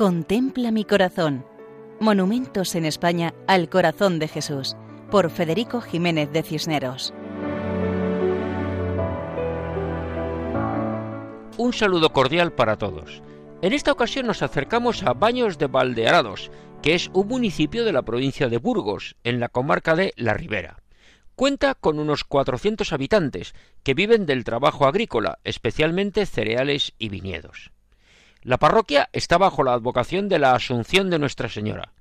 Contempla mi corazón. Monumentos en España al corazón de Jesús, por Federico Jiménez de Cisneros. Un saludo cordial para todos. En esta ocasión nos acercamos a Baños de Valdearados, que es un municipio de la provincia de Burgos, en la comarca de La Ribera. Cuenta con unos 400 habitantes que viven del trabajo agrícola, especialmente cereales y viñedos. La parroquia está bajo la advocación de la Asunción de Nuestra Señora.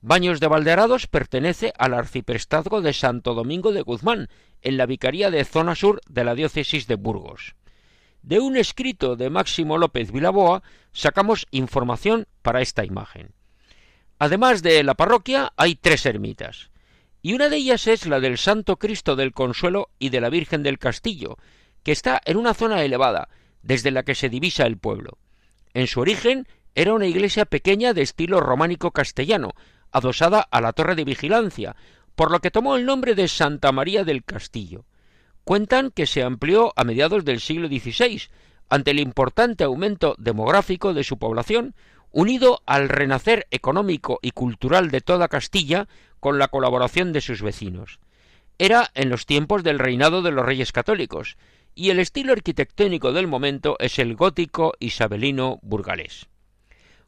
Baños de Valdearados pertenece al arciprestazgo de Santo Domingo de Guzmán, en la vicaría de zona sur de la diócesis de Burgos. De un escrito de Máximo López Vilaboa sacamos información para esta imagen. Además de la parroquia hay tres ermitas, y una de ellas es la del Santo Cristo del Consuelo y de la Virgen del Castillo, que está en una zona elevada, desde la que se divisa el pueblo. En su origen era una iglesia pequeña de estilo románico castellano, adosada a la torre de vigilancia, por lo que tomó el nombre de Santa María del Castillo. Cuentan que se amplió a mediados del siglo XVI, ante el importante aumento demográfico de su población, unido al renacer económico y cultural de toda Castilla con la colaboración de sus vecinos. Era en los tiempos del reinado de los reyes católicos, y el estilo arquitectónico del momento es el gótico isabelino burgalés.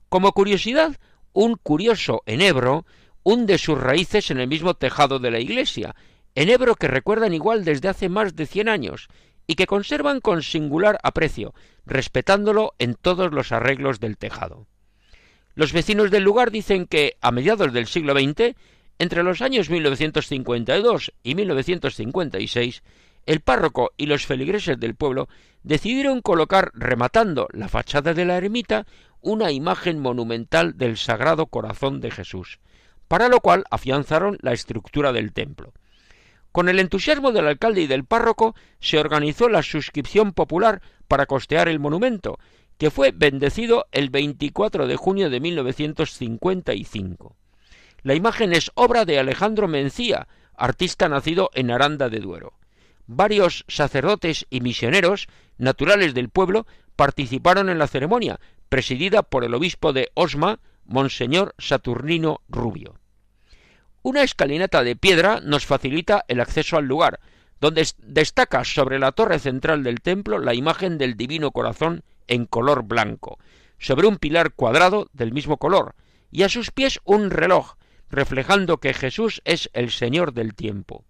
Como curiosidad, un curioso enebro hunde sus raíces en el mismo tejado de la iglesia, enebro que recuerdan igual desde hace más de cien años y que conservan con singular aprecio, respetándolo en todos los arreglos del tejado. Los vecinos del lugar dicen que, a mediados del siglo XX, entre los años 1952 y 1956, el párroco y los feligreses del pueblo decidieron colocar, rematando la fachada de la ermita, una imagen monumental del Sagrado Corazón de Jesús, para lo cual afianzaron la estructura del templo. Con el entusiasmo del alcalde y del párroco se organizó la suscripción popular para costear el monumento, que fue bendecido el 24 de junio de 1955. La imagen es obra de Alejandro Mencía, artista nacido en Aranda de Duero varios sacerdotes y misioneros naturales del pueblo participaron en la ceremonia, presidida por el obispo de Osma, Monseñor Saturnino Rubio. Una escalinata de piedra nos facilita el acceso al lugar, donde destaca sobre la torre central del templo la imagen del Divino Corazón en color blanco, sobre un pilar cuadrado del mismo color, y a sus pies un reloj, reflejando que Jesús es el Señor del tiempo.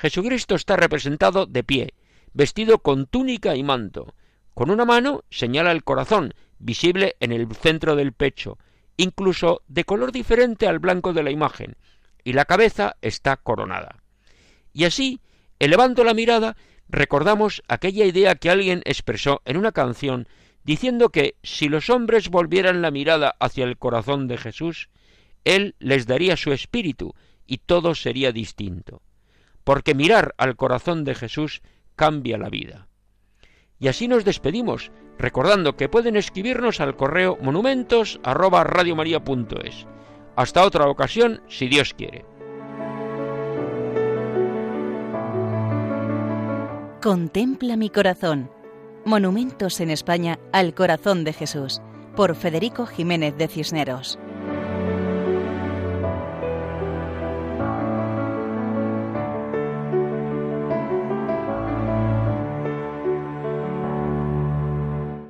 Jesucristo está representado de pie, vestido con túnica y manto. Con una mano señala el corazón, visible en el centro del pecho, incluso de color diferente al blanco de la imagen, y la cabeza está coronada. Y así, elevando la mirada, recordamos aquella idea que alguien expresó en una canción diciendo que si los hombres volvieran la mirada hacia el corazón de Jesús, Él les daría su espíritu y todo sería distinto porque mirar al corazón de Jesús cambia la vida. Y así nos despedimos, recordando que pueden escribirnos al correo monumentos Hasta otra ocasión, si Dios quiere. Contempla mi corazón. Monumentos en España al corazón de Jesús, por Federico Jiménez de Cisneros.